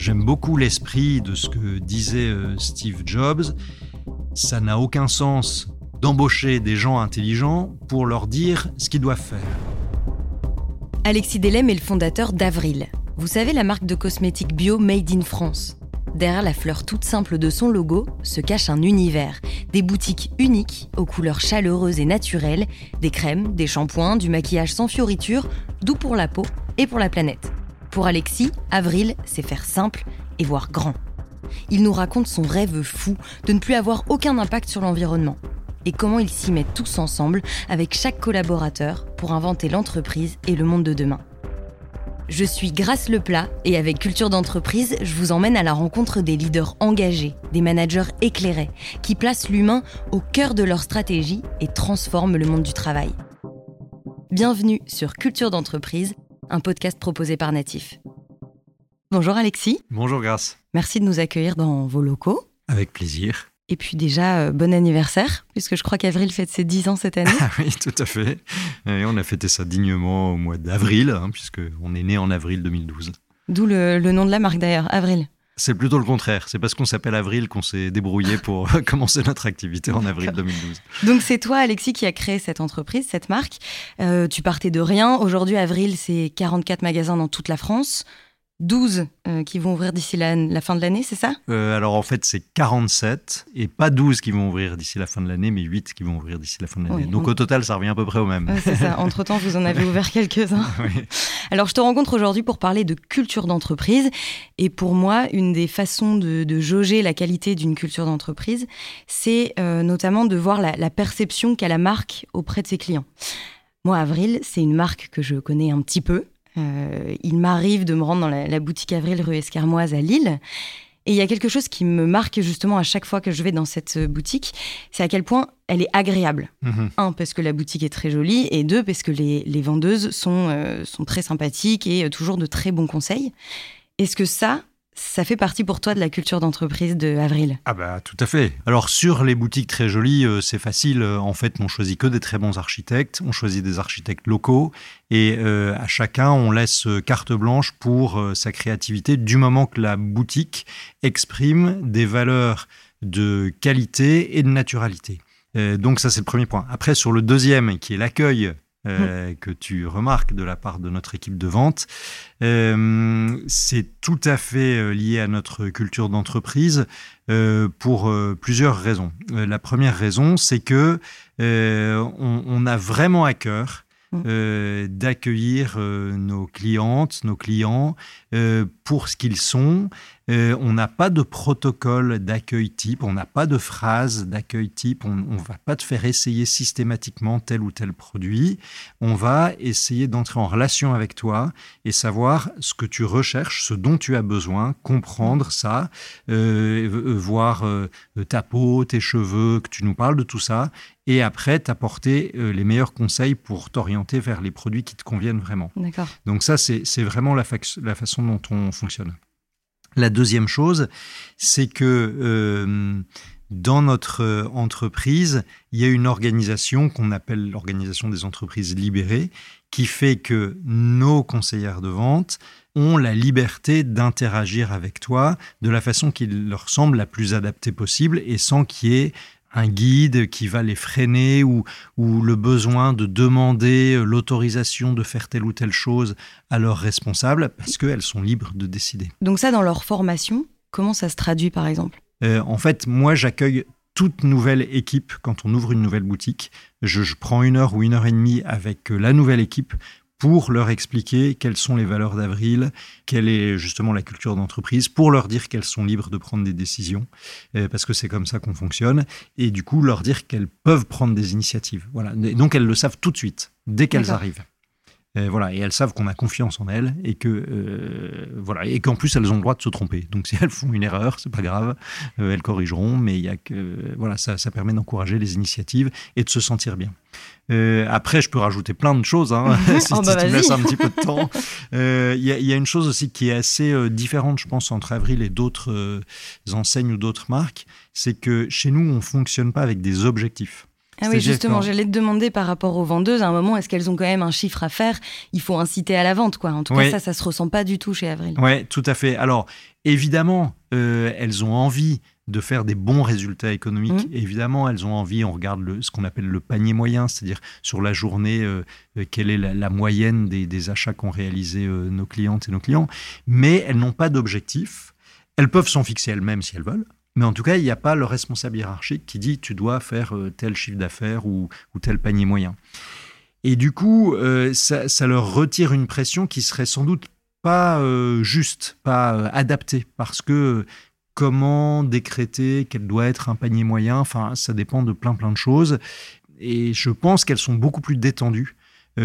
J'aime beaucoup l'esprit de ce que disait euh, Steve Jobs. Ça n'a aucun sens d'embaucher des gens intelligents pour leur dire ce qu'ils doivent faire. Alexis Delem est le fondateur d'Avril. Vous savez, la marque de cosmétiques bio made in France. Derrière la fleur toute simple de son logo se cache un univers, des boutiques uniques aux couleurs chaleureuses et naturelles, des crèmes, des shampoings, du maquillage sans fioritures, doux pour la peau et pour la planète. Pour Alexis, Avril, c'est faire simple et voir grand. Il nous raconte son rêve fou de ne plus avoir aucun impact sur l'environnement et comment ils s'y mettent tous ensemble avec chaque collaborateur pour inventer l'entreprise et le monde de demain. Je suis Grace Leplat et avec Culture d'entreprise, je vous emmène à la rencontre des leaders engagés, des managers éclairés, qui placent l'humain au cœur de leur stratégie et transforment le monde du travail. Bienvenue sur Culture d'entreprise, un podcast proposé par Natif. Bonjour Alexis. Bonjour Grace. Merci de nous accueillir dans vos locaux. Avec plaisir. Et puis déjà, euh, bon anniversaire, puisque je crois qu'Avril fête ses 10 ans cette année. Ah oui, tout à fait. Et on a fêté ça dignement au mois d'avril, hein, puisqu'on est né en avril 2012. D'où le, nom de la marque d'ailleurs, Avril. C'est plutôt le contraire. C'est parce qu'on s'appelle Avril qu'on s'est débrouillé pour commencer notre activité en avril 2012. Donc c'est toi, Alexis, qui a créé cette entreprise, cette marque. Euh, tu partais de rien. Aujourd'hui, Avril, c'est 44 magasins dans toute la France. 12 euh, qui vont ouvrir d'ici la, fin de l'année, c'est ça? Euh, Alors en fait, c'est 47 et pas 12 qui vont ouvrir d'ici la fin de l'année, mais 8 qui vont ouvrir d'ici la fin de l'année. Donc au total, ça revient à peu près au même. c'est ça. Entre-temps, vous en avez ouvert quelques-uns. Alors je te rencontre aujourd'hui pour parler de culture d'entreprise. Et pour moi, une des façons de, jauger la qualité d'une culture d'entreprise, c'est euh, notamment de voir la, la perception qu'a la marque auprès de ses clients. Moi, Avril, c'est une marque que je connais un petit peu. Euh, il m'arrive de me rendre dans la, boutique Avril rue Escarmoise à Lille. Et il y a quelque chose qui me marque justement à chaque fois que je vais dans cette boutique, c'est à quel point elle est agréable. Mhm. Un, parce que la boutique est très jolie, et deux, parce que les, vendeuses sont, euh, sont très sympathiques et euh, toujours de très bons conseils. Est-ce que ça, ça fait partie pour toi de la culture d'entreprise de Avril? Ah bah tout à fait. Alors sur les boutiques très jolies, euh, c'est facile. Euh, en fait, on choisit que des très bons architectes, on choisit des architectes locaux et euh, à chacun on laisse carte blanche pour sa créativité du moment que la boutique exprime des valeurs de qualité et de naturalité. donc ça c'est le premier point. Après sur le deuxième qui est l'accueil euh, que tu remarques de la part de notre équipe de vente. Euh, c'est tout à fait euh, lié à notre culture d'entreprise pour plusieurs raisons. la première raison, c'est que on, a vraiment à cœur mmh. d'accueillir nos clientes, nos clients pour ce qu'ils sont euh, on n'a pas de protocole d'accueil type, on n'a pas de phrase d'accueil type, on ne va pas te faire essayer systématiquement tel ou tel produit. On va essayer d'entrer en relation avec toi et savoir ce que tu recherches, ce dont tu as besoin, comprendre ça, euh, euh, voir ta peau, tes cheveux, que tu nous parles de tout ça, et après t'apporter les meilleurs conseils pour t'orienter vers les produits qui te conviennent vraiment. Donc ça, c'est vraiment la façon dont on fonctionne. La deuxième chose, c'est que euh, dans notre entreprise, il y a une organisation qu'on appelle l'organisation des entreprises libérées, qui fait que nos conseillères de vente ont la liberté d'interagir avec toi de la façon qui leur semble la plus adaptée possible et sans qu'il y ait un guide qui va les freiner ou, ou le besoin de demander l'autorisation de faire telle ou telle chose à leurs responsables parce qu'elles sont libres de décider. Donc ça, dans leur formation, comment ça se traduit par exemple? Euh, En fait, moi, j'accueille toute nouvelle équipe quand on ouvre une nouvelle boutique. Je, je, prends une heure ou une heure et demie avec euh, la nouvelle équipe pour leur expliquer quelles sont les valeurs d'Avril, quelle est justement la culture d'entreprise, pour leur dire qu'elles sont libres de prendre des décisions, euh, parce que c'est comme ça qu'on fonctionne, et du coup leur dire qu'elles peuvent prendre des initiatives. Voilà. donc elles le savent tout de suite, dès qu'elles arrivent. Euh, voilà, et elles savent qu'on a confiance en elles et que euh, voilà, et qu'en plus elles ont le droit de se tromper. Donc si elles font une erreur, c'est pas grave, elles corrigeront, mais il y a que voilà, ça, ça permet d'encourager les initiatives et de se sentir bien. Euh, après, je peux rajouter plein de choses, hein, si, oh, bah, tu me laisses un petit peu de temps. Euh, il y, a une chose aussi qui est assez euh, différente, je pense, entre Avril et d'autres enseignes ou d'autres marques, c'est que chez nous, on fonctionne pas avec des objectifs. Ah oui, justement, j'allais te demander par rapport aux vendeuses, à un moment, est-ce qu'elles ont quand même un chiffre à faire? Il faut inciter à la vente, quoi. En tout cas, ça, ça se ressent pas du tout chez Avril. Oui, tout à fait. Alors, évidemment, euh, elles ont envie de faire des bons résultats économiques. Mmh. Évidemment, elles ont envie, on regarde le, ce qu'on appelle le panier moyen, c'est-à-dire sur la journée, euh, euh, quelle est la, moyenne des, achats qu'ont réalisé nos clientes et nos clients, mais elles n'ont pas d'objectif. Elles peuvent s'en fixer elles-mêmes si elles veulent, mais en tout cas, il n'y a pas le responsable hiérarchique qui dit tu dois faire euh, tel chiffre d'affaires ou, tel panier moyen. Et du coup, euh, ça, leur retire une pression qui serait sans doute pas euh, juste, pas adaptée, parce que comment décréter quel doit être un panier moyen, enfin, ça dépend de plein plein de choses. Et je pense qu'elles sont beaucoup plus détendues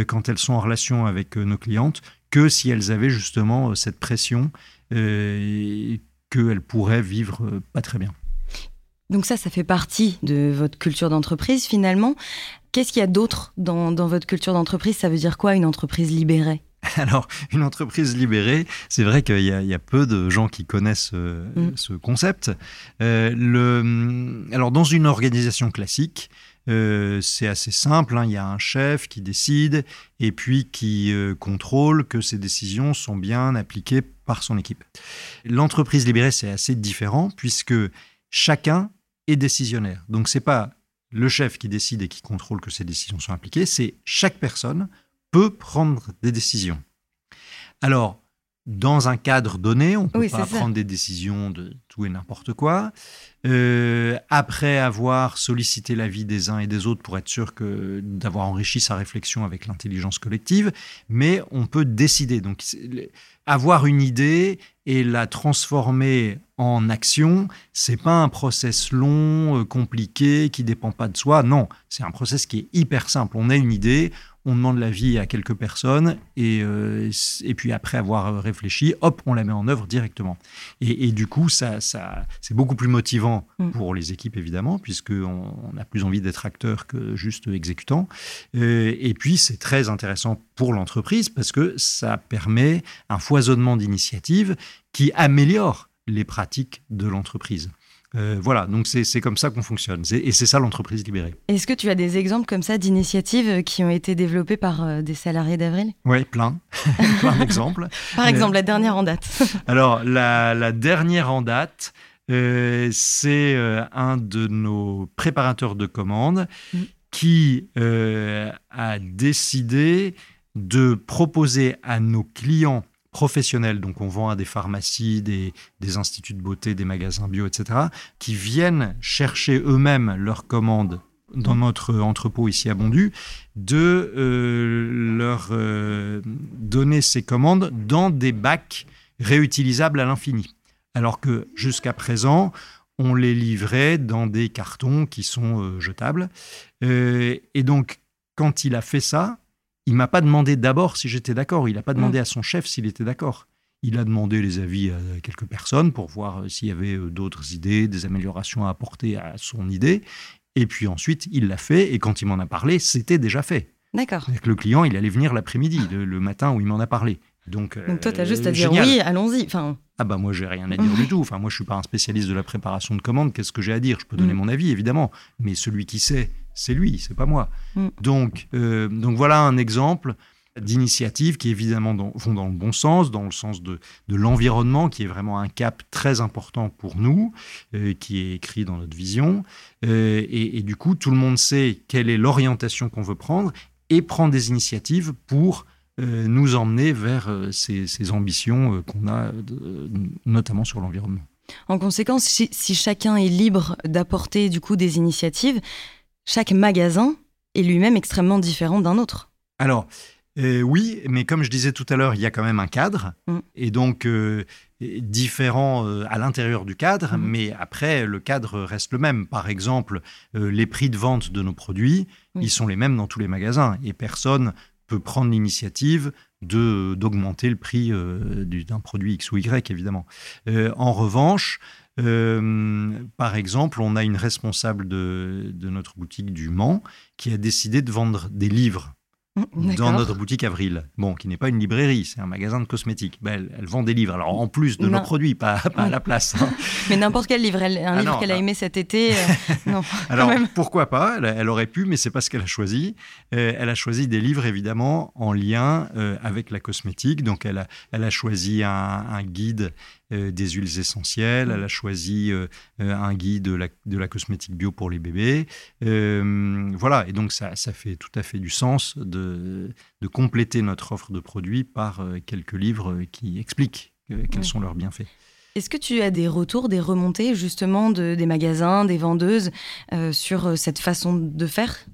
quand elles sont en relation avec nos clientes que si elles avaient justement cette pression qu'elle pourrait vivre euh, pas très bien. Donc ça, ça fait partie de votre culture d'entreprise finalement. Qu'est-ce qu'il y a d'autre dans, votre culture d'entreprise? Ça veut dire quoi une entreprise libérée? Alors, une entreprise libérée, c'est vrai qu'il y, a peu de gens qui connaissent euh, mm. ce concept. Euh, le, alors, dans une organisation classique, euh, c'est assez simple, hein. il y a un chef qui décide et puis qui euh, contrôle que ces décisions sont bien appliquées par son équipe. L'entreprise libérée, c'est assez différent puisque chacun est décisionnaire. Donc c'est pas le chef qui décide et qui contrôle que ces décisions sont appliquées, c'est chaque personne peut prendre des décisions. Alors, dans un cadre donné, on ne peut pas prendre des décisions de tout et n'importe quoi. Euh, après avoir sollicité l'avis des uns et des autres pour être sûr que d'avoir enrichi sa réflexion avec l'intelligence collective, mais on peut décider. Donc, avoir une idée et la transformer en action, c'est pas un process long, euh, compliqué, qui dépend pas de soi. Non, c'est un process qui est hyper simple. On a une idée, on demande l'avis à quelques personnes et, euh, et puis après avoir réfléchi, hop, on la met en œuvre directement. Et, du coup, ça, ça, c'est beaucoup plus motivant mm. pour les équipes, évidemment, puisqu'on on a plus envie d'être acteur que juste exécutant. Euh, et puis, c'est très intéressant pour l'entreprise parce que ça permet un foisonnement d'initiatives qui améliore les pratiques de l'entreprise. Euh, voilà, donc c'est comme ça qu'on fonctionne. Et c'est ça l'entreprise libérée. Est-ce que tu as des exemples comme ça d'initiatives qui ont été développées par euh, des salariés d'Avril? Oui, plein. plein d'exemples. par exemple, la dernière en date. Alors, la, dernière en date, euh, c'est un de nos préparateurs de commandes mm. qui a décidé de proposer à nos clients professionnels, donc on vend à des pharmacies, des, instituts de beauté, des magasins bio, etc., qui viennent chercher eux-mêmes leurs commandes dans notre entrepôt ici à Bondu, de euh, leur euh, donner ces commandes dans des bacs réutilisables à l'infini. Alors que jusqu'à présent, on les livrait dans des cartons qui sont euh, jetables. et donc, quand il a fait ça, il m'a pas demandé d'abord si j'étais d'accord. Il n'a pas demandé mm. à son chef s'il était d'accord. Il a demandé les avis à quelques personnes pour voir euh, s'il y avait euh, d'autres idées, des améliorations à apporter à son idée. Et puis ensuite, il l'a fait. Et quand il m'en a parlé, c'était déjà fait. D'accord. Le client, il allait venir l'après-midi, le, matin où il m'en a parlé. Donc, Donc toi, tu as juste à dire oui, allons-y. Enfin... Ah bah moi, j'ai rien à dire du tout. Enfin, moi, je suis pas un spécialiste de la préparation de commandes. Qu'est-ce que j'ai à dire? Je peux donner mm. mon avis, évidemment. Mais celui qui sait c'est lui, c'est pas moi. Mm. Donc, euh, donc voilà un exemple d'initiatives qui évidemment vont dans le bon sens, dans le sens de, l'environnement, qui est vraiment un cap très important pour nous, euh, qui est écrit dans notre vision. Euh, et, du coup, tout le monde sait quelle est l'orientation qu'on veut prendre et prend des initiatives pour nous emmener vers ces, ambitions qu'on a, notamment sur l'environnement. En conséquence, si, si, chacun est libre d'apporter du coup des initiatives, chaque magasin est lui-même extrêmement différent d'un autre. Alors, euh, oui, mais comme je disais tout à l'heure, il y a quand même un cadre, mm. et donc euh, différent euh, à l'intérieur du cadre, mm. mais après, le cadre reste le même. Par exemple, les prix de vente de nos produits, ils sont les mêmes dans tous les magasins, et personne peut prendre l'initiative d'augmenter le prix d'un produit X ou Y, évidemment. en revanche, euh, par exemple, on a une responsable de, notre boutique du Mans qui a décidé de vendre des livres Mmh, dans notre boutique Avril, bon, qui n'est pas une librairie, c'est un magasin de cosmétiques. Ben, elle, vend des livres, alors en plus de nos produits, pas, à la place. Hein. mais n'importe quel livre, un ah livre qu'elle a aimé cet été, euh, non. alors pourquoi pas elle, aurait pu, mais c'est pas ce qu'elle a choisi. Euh, elle a choisi des livres évidemment en lien avec la cosmétique, donc elle a, elle a choisi un, un guide des huiles essentielles, elle a choisi euh, euh, un guide de la, de la, cosmétique bio pour les bébés. voilà, et donc ça, ça, fait tout à fait du sens de, de compléter notre offre de produits par quelques livres qui expliquent quels sont leurs bienfaits. Est-ce que tu as des retours, des remontées justement de, des magasins, des vendeuses sur cette façon de faire?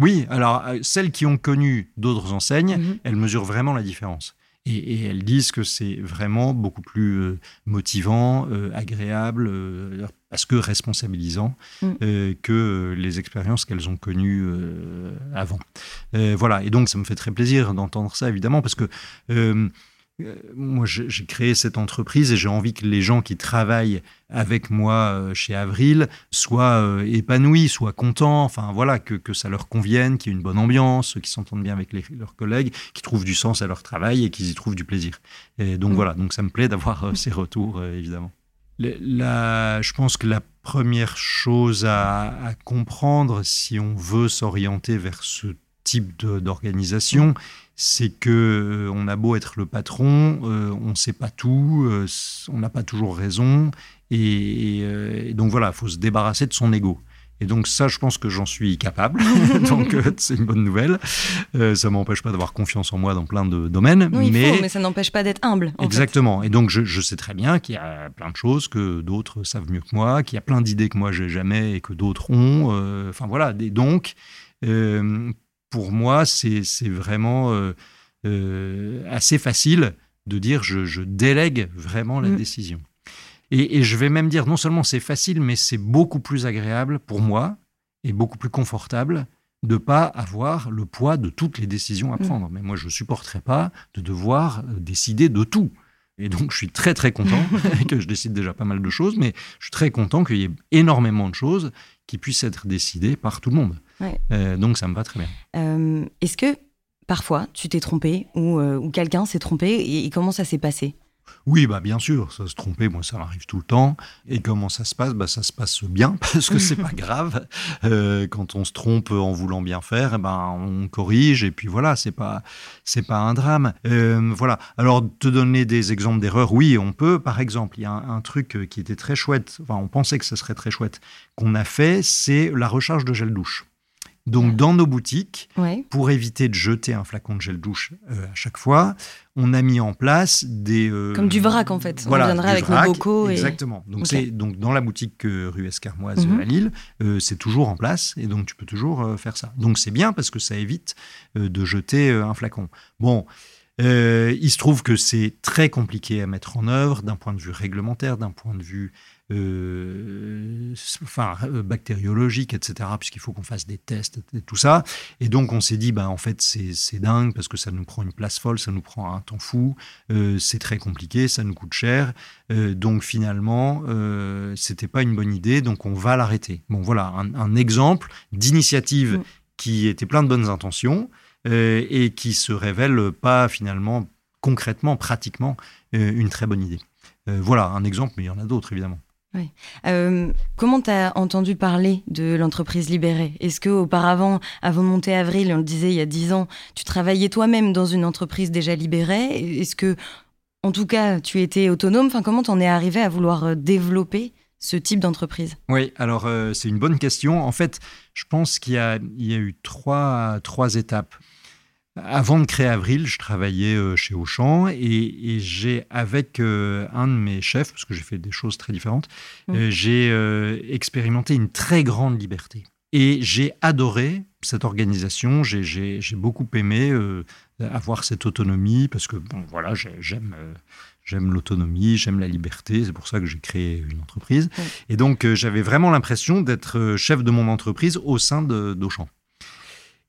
Oui, alors celles qui ont connu d'autres enseignes, mhm. elles mesurent vraiment la différence. Et, elles disent que c'est vraiment beaucoup plus euh, motivant, euh, agréable, euh, parce que responsabilisant mm. que les expériences qu'elles ont connues avant. voilà, et donc ça me fait très plaisir d'entendre ça, évidemment, parce que moi, j'ai créé cette entreprise et j'ai envie que les gens qui travaillent avec moi euh, chez Avril soient euh, épanouis, soient contents, enfin voilà, que, que ça leur convienne, qu'il y ait une bonne ambiance, qu'ils s'entendent bien avec leurs collègues, qu'ils trouvent du sens à leur travail et qu'ils y trouvent du plaisir. Et donc mm. voilà, donc ça me plaît d'avoir ces retours, évidemment. La, je pense que la première chose à, à comprendre si on veut s'orienter vers ce type d'organisation, c'est que euh, on a beau être le patron, euh, on ne sait pas tout, euh, on n'a pas toujours raison, et, donc voilà, il faut se débarrasser de son ego. Et donc ça, je pense que j'en suis capable, donc c'est une bonne nouvelle. ça m'empêche pas d'avoir confiance en moi dans plein de domaines, mais... mais ça n'empêche pas d'être humble. Exactement. Et donc je, je, sais très bien qu'il y a plein de choses que d'autres savent mieux que moi, qu'il y a plein d'idées que moi j'ai jamais et que d'autres ont. Enfin voilà. Et donc pour moi, c'est vraiment euh, euh, assez facile de dire je, délègue vraiment la mm. décision. Et, je vais même dire, non seulement c'est facile, mais c'est beaucoup plus agréable pour moi et beaucoup plus confortable de pas avoir le poids de toutes les décisions à mm. prendre. Mais moi, je ne supporterais pas de devoir euh, décider de tout. Et donc, je suis très, très content que je décide déjà pas mal de choses, mais je suis très content qu'il y ait énormément de choses qui puissent être décidées par tout le monde. Euh, donc ça me va très bien. Euh, est-ce que parfois tu t'es trompé ou, euh, ou quelqu'un s'est trompé et, comment ça s'est passé? Oui, bah bien sûr, ça se tromper, moi ça m'arrive tout le temps. Et comment ça se passe? Bah, Ça se passe bien, parce que c'est pas grave. quand on se trompe en voulant bien faire, eh ben, on corrige, et puis voilà, c'est pas, c'est pas un drame. voilà. Alors, te donner des exemples d'erreurs, oui, on peut. Par exemple, il y a un, un, truc qui était très chouette, enfin, on pensait que ce serait très chouette, qu'on a fait, c'est la recharge de gel douche. Donc, dans nos boutiques, pour éviter de jeter un flacon de gel douche euh, à chaque fois, on a mis en place des. Euh, Comme du vrac, en fait. Voilà, on viendra avec nos bocaux. Exactement. Donc, c'est donc dans la boutique rue Escarmoise mhm. à Lille, euh, c'est toujours en place et donc tu peux toujours faire ça. Donc, c'est bien parce que ça évite de jeter un flacon. Bon. Il se trouve que c'est très compliqué à mettre en œuvre d'un point de vue réglementaire, d'un point de vue euh, enfin, euh, bactériologiques, etc., puisqu'il faut qu'on fasse des tests et tout ça. Et donc, on s'est dit, bah, en fait, c'est dingue parce que ça nous prend une place folle, ça nous prend un temps fou, euh, c'est très compliqué, ça nous coûte cher. donc, finalement, c'était pas une bonne idée, donc on va l'arrêter. Bon, voilà, un, exemple d'initiative mm. qui était plein de bonnes intentions et qui se révèle pas finalement concrètement, pratiquement, une très bonne idée. voilà un exemple, mais il y en a d'autres évidemment. Euh, comment tu as entendu parler de l'entreprise libérée? Est-ce que auparavant, avant de monter Avril, on le disait il y a dix ans, tu travaillais toi-même dans une entreprise déjà libérée? Est-ce que, en tout cas, tu étais autonome? Enfin, comment t'en es arrivé à vouloir euh, développer ce type d'entreprise? Oui, alors euh, c'est une bonne question. En fait, je pense qu'il y, a eu trois, trois étapes. Avant de créer Avril, je travaillais euh, chez Auchan et, j'ai, avec euh, un de mes chefs, parce que j'ai fait des choses très différentes, mmh. euh, j'ai expérimenté une très grande liberté. Et j'ai adoré cette organisation, j'ai beaucoup aimé avoir cette autonomie, parce que bon, voilà, j'aime j'aime l'autonomie, j'aime la liberté, c'est pour ça que j'ai créé une entreprise. Mmh. Et donc j'avais vraiment l'impression d'être chef de mon entreprise au sein d'Auchan.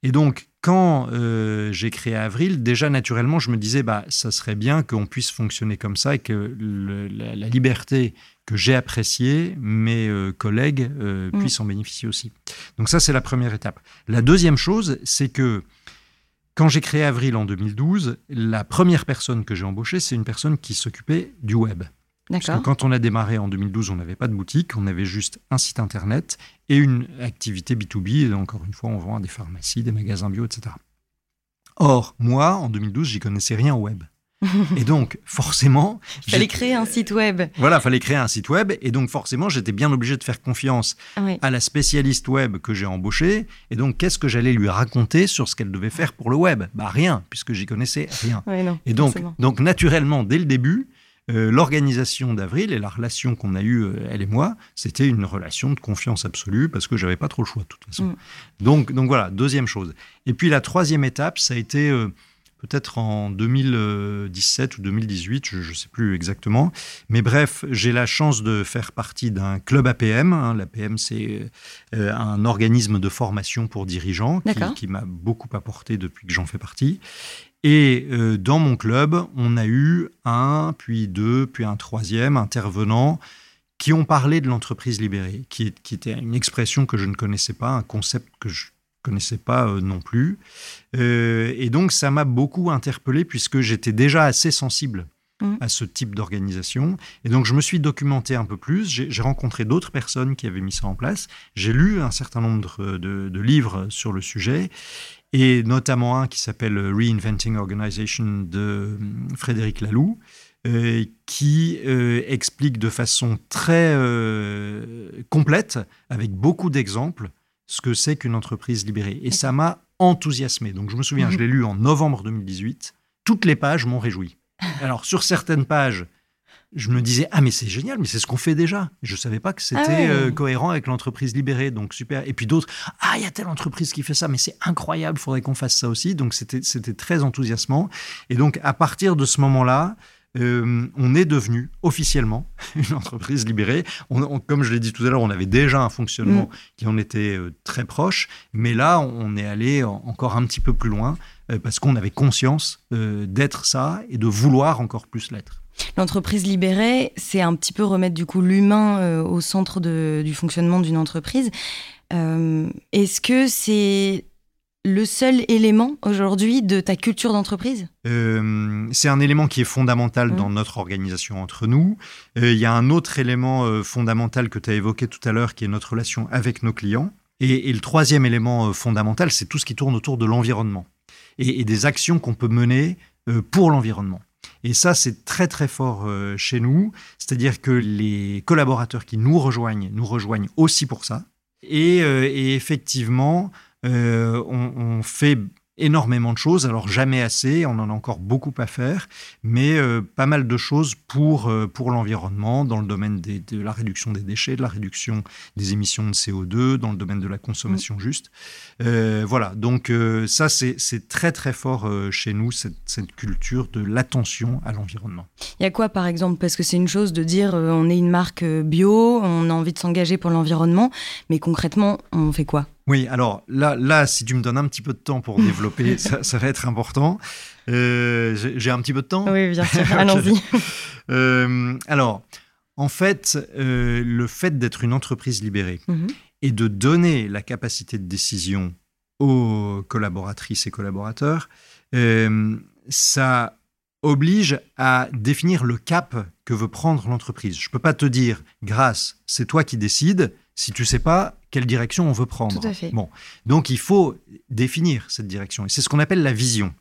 Et donc, quand euh, j'ai créé Avril, déjà naturellement, je me disais, bah, ça serait bien qu'on puisse fonctionner comme ça et que la, liberté que j'ai appréciée, mes euh, collègues euh, mm. puissent en bénéficier aussi. Donc ça, c'est la première étape. La deuxième chose, c'est que quand j'ai créé Avril en 2012, la première personne que j'ai embauchée, c'est une personne qui s'occupait du web. Parce que quand on a démarré en 2012, on n'avait pas de boutique, on avait juste un site internet et une activité B2B. Et encore une fois, on vend à des pharmacies, des magasins bio, etc. Or, moi, en 2012, j'y connaissais rien au web. Et donc, forcément. Il fallait créer un site web. Voilà, il fallait créer un site web. Et donc, forcément, j'étais bien obligé de faire confiance à la spécialiste web que j'ai embauchée. Et donc, qu'est-ce que j'allais lui raconter sur ce qu'elle devait faire pour le web? Bah, rien, puisque j'y connaissais rien. et donc, donc, naturellement, dès le début, euh, l'organisation d'Avril et la relation qu'on a eue, euh, elle et moi, c'était une relation de confiance absolue parce que j'avais pas trop le choix de toute façon. Mm. Donc, donc voilà, deuxième chose. Et puis la troisième étape, ça a été euh, peut-être en 2017 ou 2018, je ne sais plus exactement. Mais bref, j'ai la chance de faire partie d'un club APM. Hein. L'APM, c'est un organisme de formation pour dirigeants qui, qui m'a beaucoup apporté depuis que j'en fais partie. Et euh, dans mon club, on a eu un, puis deux, puis un troisième intervenant qui ont parlé de l'entreprise libérée, qui, était une expression que je ne connaissais pas, un concept que je ne connaissais pas euh, non plus. Euh, et donc, ça m'a beaucoup interpellé puisque j'étais déjà assez sensible mmh. à ce type d'organisation. Et donc, je me suis documenté un peu plus. J'ai rencontré d'autres personnes qui avaient mis ça en place. J'ai lu un certain nombre de livres sur le sujet et notamment un qui s'appelle Reinventing Organization de euh, Frédéric Laloux, euh, qui euh, explique de façon très complète, avec beaucoup d'exemples, ce que c'est qu'une entreprise libérée. Et ça m'a enthousiasmé. Donc je me souviens, je l'ai lu en novembre 2018. Toutes les pages m'ont réjoui. Alors sur certaines pages, je me disais ah mais c'est génial mais c'est ce qu'on fait déjà je savais pas que c'était ah euh, cohérent avec l'entreprise libérée donc super et puis d'autres ah il y a telle entreprise qui fait ça mais c'est incroyable faudrait qu'on fasse ça aussi donc c'était c'était très enthousiasmant et donc à partir de ce moment là euh, on est devenu officiellement une entreprise libérée. comme je l'ai dit tout à l'heure, on avait déjà un fonctionnement mm. qui en était euh, très proche, mais là, on est allé encore un petit peu plus loin parce qu'on avait conscience d'être ça et de vouloir encore plus l'être. L'entreprise libérée, c'est un petit peu remettre du coup l'humain euh, au centre du fonctionnement d'une entreprise. Euh, est-ce que c'est le seul élément aujourd'hui de ta culture d'entreprise? Euh, C'est un élément qui est fondamental mmh. dans notre organisation entre nous. Il y a un autre élément fondamental que tu as évoqué tout à l'heure, qui est notre relation avec nos clients. Et, le troisième élément fondamental, c'est tout ce qui tourne autour de l'environnement et, des actions qu'on peut mener pour l'environnement. Et ça, c'est très très fort euh, chez nous. C'est-à-dire que les collaborateurs qui nous rejoignent, nous rejoignent aussi pour ça. Et, euh, effectivement, euh, on, fait énormément de choses, alors jamais assez, on en a encore beaucoup à faire, mais euh, pas mal de choses pour, euh, pour l'environnement, dans le domaine de la réduction des déchets, de la réduction des émissions de CO2, dans le domaine de la consommation mm. juste. Euh, voilà, donc ça c'est très très fort chez nous, cette, cette culture de l'attention à l'environnement. Il y a quoi par exemple? Parce que c'est une chose de dire on est une marque bio, on a envie de s'engager pour l'environnement, mais concrètement on fait quoi? Oui, alors là, là, si tu me donnes un petit peu de temps pour développer, ça, va être important. Euh, j'ai un petit peu de temps Oui, bien sûr, allons-y. Euh, alors, en fait, euh, le fait d'être une entreprise libérée mhm. et de donner la capacité de décision aux collaboratrices et collaborateurs, ça oblige à définir le cap que veut prendre l'entreprise. Je ne peux pas te dire, grâce, c'est toi qui décides, si tu sais pas quelle direction on veut prendre. Tout à fait. Bon, donc il faut définir cette direction et c'est ce qu'on appelle la vision.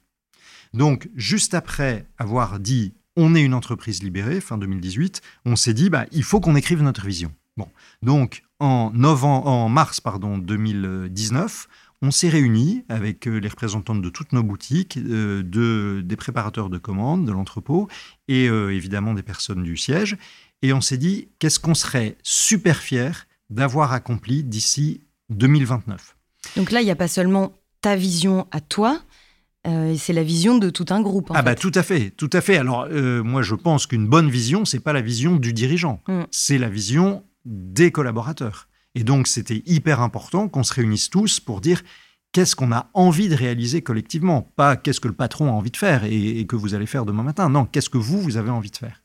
Donc juste après avoir dit on est une entreprise libérée fin 2018, on s'est dit bah il faut qu'on écrive notre vision. Bon, donc en novembre, en mars pardon 2019, on s'est réunis avec euh, les représentantes de toutes nos boutiques, euh, de, des préparateurs de commandes, de l'entrepôt et euh, évidemment des personnes du siège. Et on s'est dit, qu'est-ce qu'on serait super fier d'avoir accompli d'ici 2029. Donc là, il n'y a pas seulement ta vision à toi, euh, c'est la vision de tout un groupe. ah bah tout à fait, tout à fait. Alors euh, moi je pense qu'une bonne vision, c'est pas la vision du dirigeant, mm. c'est la vision des collaborateurs. Et donc c'était hyper important qu'on se réunisse tous pour dire qu'est-ce qu'on a envie de réaliser collectivement, pas qu'est-ce que le patron a envie de faire et, que vous allez faire demain matin. Non, qu'est-ce que vous vous avez envie de faire.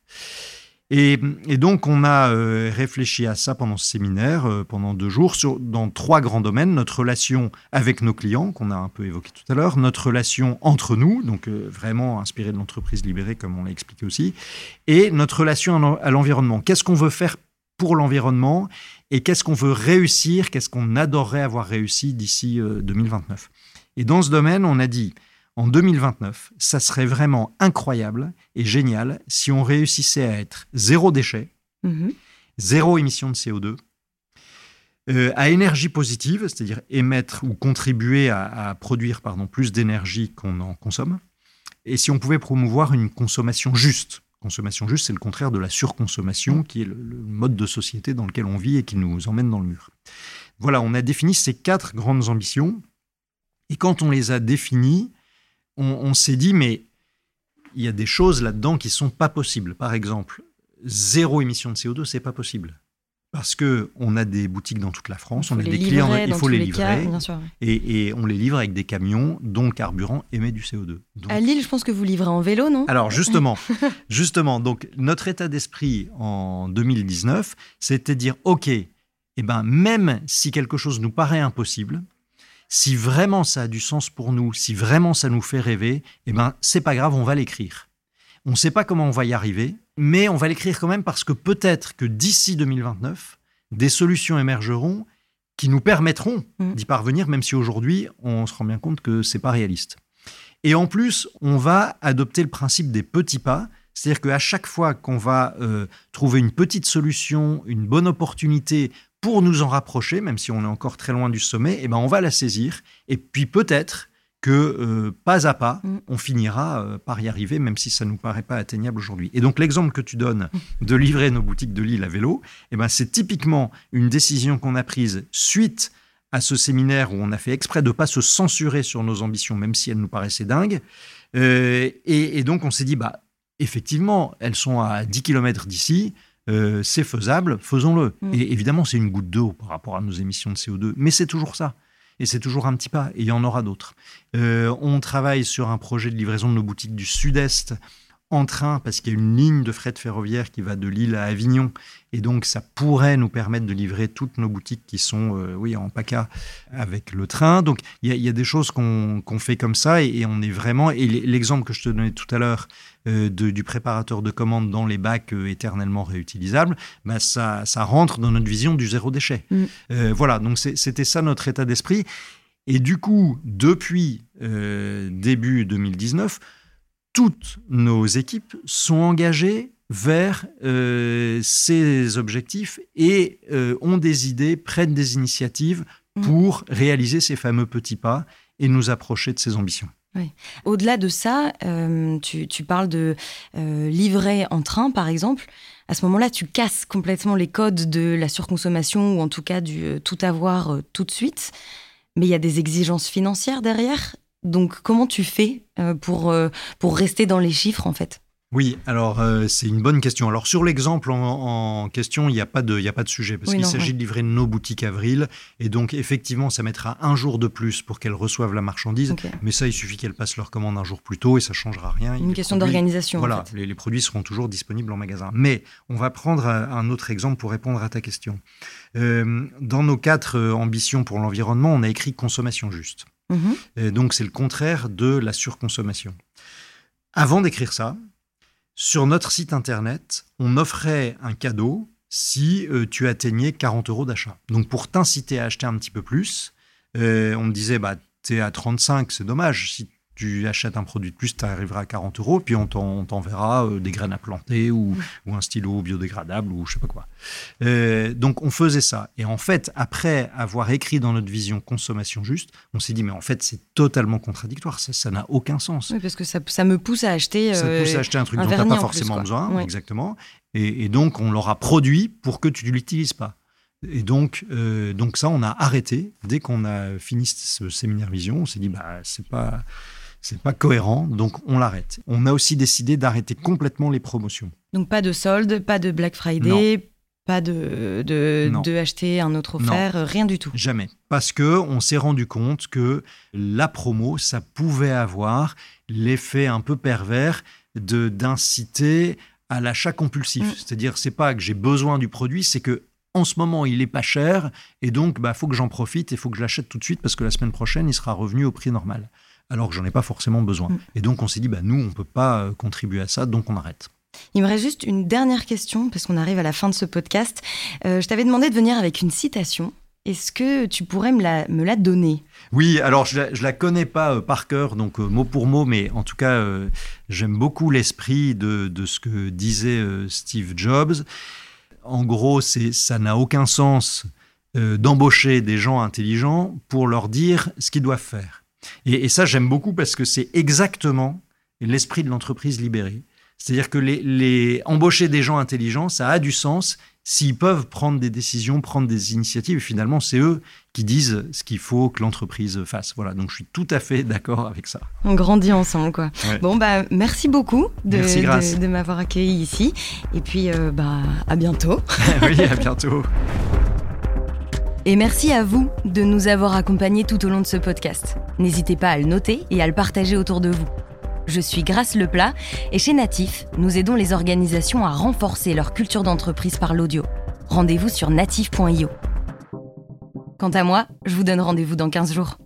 Et, donc, on a euh, réfléchi à ça pendant ce séminaire, euh, pendant deux jours, dans trois grands domaines. Notre relation avec nos clients, qu'on a un peu évoqué tout à l'heure, notre relation entre nous, donc euh, vraiment inspiré de l'entreprise libérée, comme on l'a expliqué aussi, et notre relation à l'environnement. Qu'est-ce qu'on veut faire pour l'environnement et qu'est-ce qu'on veut réussir, qu'est-ce qu'on adorerait avoir réussi d'ici 2029. Et dans ce domaine, on a dit, en 2029, ça serait vraiment incroyable et génial si on réussissait à être zéro déchet, mhm. zéro émission de CO2, euh, à énergie positive, c'est-à-dire émettre ou contribuer à, produire pardon, plus d'énergie qu'on en consomme, et si on pouvait promouvoir une consommation juste. Consommation juste, c'est le contraire de la surconsommation, qui est le, le, mode de société dans lequel on vit et qui nous emmène dans le mur. Voilà, on a défini ces quatre grandes ambitions, et quand on les a définies, on, s'est dit, mais il y a des choses là-dedans qui sont pas possibles. Par exemple, zéro émission de CO2, c'est pas possible. Parce que on a des boutiques dans toute la France, on a des clients, il faut les livrer, et, on les livre avec des camions dont carburant émet du CO2. à Lille, je pense que vous livrez en vélo, non? Alors justement, justement, donc notre état d'esprit en 2019, c'était dire, ok, eh ben même si quelque chose nous paraît impossible, si vraiment ça a du sens pour nous, si vraiment ça nous fait rêver, eh ben c'est pas grave, on va l'écrire. On ne sait pas comment on va y arriver, mais on va l'écrire quand même parce que peut-être que d'ici 2029, des solutions émergeront qui nous permettront mm. d'y parvenir, même si aujourd'hui on se rend bien compte que c'est pas réaliste. Et en plus, on va adopter le principe des petits pas, c'est-à-dire qu'à chaque fois qu'on va euh, trouver une petite solution, une bonne opportunité pour nous en rapprocher, même si on est encore très loin du sommet, eh ben on va la saisir. Et puis peut-être que euh, pas à pas, mm. on finira euh, par y arriver, même si ça ne nous paraît pas atteignable aujourd'hui. Et donc l'exemple que tu donnes de livrer nos boutiques de Lille à vélo, eh ben, c'est typiquement une décision qu'on a prise suite à ce séminaire où on a fait exprès de ne pas se censurer sur nos ambitions, même si elles nous paraissaient dingues. Euh, et, et, donc on s'est dit, bah, effectivement, elles sont à 10 km d'ici, c'est faisable, faisons-le. Mm. Et évidemment, c'est une goutte d'eau par rapport à nos émissions de CO2, mais c'est toujours ça. Et c'est toujours un petit pas, et il y en aura d'autres. Euh, on travaille sur un projet de livraison de nos boutiques du Sud-Est en train, parce qu'il y a une ligne de fret ferroviaire qui va de Lille à Avignon, et donc ça pourrait nous permettre de livrer toutes nos boutiques qui sont euh, oui, en PACA avec le train. Donc il y, a des choses qu'on fait comme ça, et, on est vraiment, et l'exemple que je te donnais tout à l'heure euh, du préparateur de commandes dans les bacs euh, éternellement réutilisables, bah ça, ça rentre dans notre vision du zéro déchet. Mm. voilà, donc c'était ça notre état d'esprit. Et du coup, depuis début 2019, toutes nos équipes sont engagées vers euh, ces objectifs et euh, ont des idées, prennent des initiatives mmh. pour réaliser ces fameux petits pas et nous approcher de ces ambitions. Au-delà de ça, euh, tu, parles de livrer en train, par exemple. À ce moment-là, tu casses complètement les codes de la surconsommation ou en tout cas du tout avoir tout de suite. Mais il y a des exigences financières derrière. Donc, comment tu fais euh, pour, euh, pour rester dans les chiffres, en fait? Oui, alors euh, c'est une bonne question. Alors sur l'exemple en, question, il n'y a, pas de, a pas de sujet, parce qu'il s'agit de livrer nos boutiques avril, et donc effectivement, ça mettra un jour de plus pour qu'elles reçoivent la marchandise, mais ça, il suffit qu'elles passent leur commande un jour plus tôt, et ça ne changera rien. Une question d'organisation. Voilà, les, produits seront toujours disponibles en magasin. Mais on va prendre un autre exemple pour répondre à ta question. dans nos quatre ambitions pour l'environnement, on a écrit consommation juste. Mhm. donc c'est le contraire de la surconsommation. Avant d'écrire ça, sur notre site internet, on offrait un cadeau si euh, tu atteignais 40 euros d'achat. Donc pour t'inciter à acheter un petit peu plus, euh, on me disait, bah, tu es à 35, c'est dommage. Si tu achètes un produit de plus, tu arriveras à 40 euros, puis on t'enverra euh, des graines à planter ou, un stylo biodégradable ou je sais pas quoi. Euh, donc on faisait ça. Et en fait, après avoir écrit dans notre vision consommation juste, on s'est dit, mais en fait, c'est totalement contradictoire, ça n'a aucun sens. Oui, parce que ça, me pousse à acheter, ça pousse à acheter un truc dont tu n'as pas forcément besoin, exactement. Et, et, donc, on l'aura produit pour que tu ne l'utilises pas. Et donc, euh, donc ça, on a arrêté. Dès qu'on a fini ce séminaire vision, on s'est dit, bah, c'est pas c'est pas cohérent, donc on l'arrête. On a aussi décidé d'arrêter complètement les promotions. Donc pas de solde, pas de Black Friday, pas de, de, acheter un autre offert, rien du tout. Jamais. Parce que on s'est rendu compte que la promo, ça pouvait avoir l'effet un peu pervers de d'inciter à l'achat compulsif. Mm. C'est-à-dire, c'est pas que j'ai besoin du produit, c'est que en ce moment, il est pas cher et donc, il bah, faut que j'en profite et faut que je l'achète tout de suite parce que la semaine prochaine, il sera revenu au prix normal. Alors que j'en ai pas forcément besoin. Mm. Et donc, on s'est dit, bah, nous, on peut pas euh, contribuer à ça, donc on arrête. Il me reste juste une dernière question, parce qu'on arrive à la fin de ce podcast. Euh, je t'avais demandé de venir avec une citation. Est-ce que tu pourrais me la, me la donner? Oui, alors je je la connais pas euh, par cœur, donc euh, mot pour mot, mais en tout cas, euh, j'aime beaucoup l'esprit de, de ce que disait Steve Jobs. En gros, c'est ça n'a aucun sens d'embaucher des gens intelligents pour leur dire ce qu'ils doivent faire. Et, et ça, j'aime beaucoup parce que c'est exactement l'esprit de l'entreprise libérée. C'est-à-dire que les, les embaucher des gens intelligents, ça a du sens s'ils peuvent prendre des décisions, prendre des initiatives. Et finalement, c'est eux qui disent ce qu'il faut que l'entreprise fasse. Voilà, donc je suis tout à fait d'accord avec ça. On grandit ensemble, quoi. Ouais. Bon, bah, merci beaucoup de, Merci, Grace. de, de m'avoir accueilli ici. Et puis, euh, bah, à bientôt. oui, à bientôt. Et merci à vous de nous avoir accompagnés tout au long de ce podcast. N'hésitez pas à le noter et à le partager autour de vous. Je suis Grace Leplat et chez Natif, nous aidons les organisations à renforcer leur culture d'entreprise par l'audio. Rendez-vous sur natif.io. Quant à moi, je vous donne rendez-vous dans 15 jours.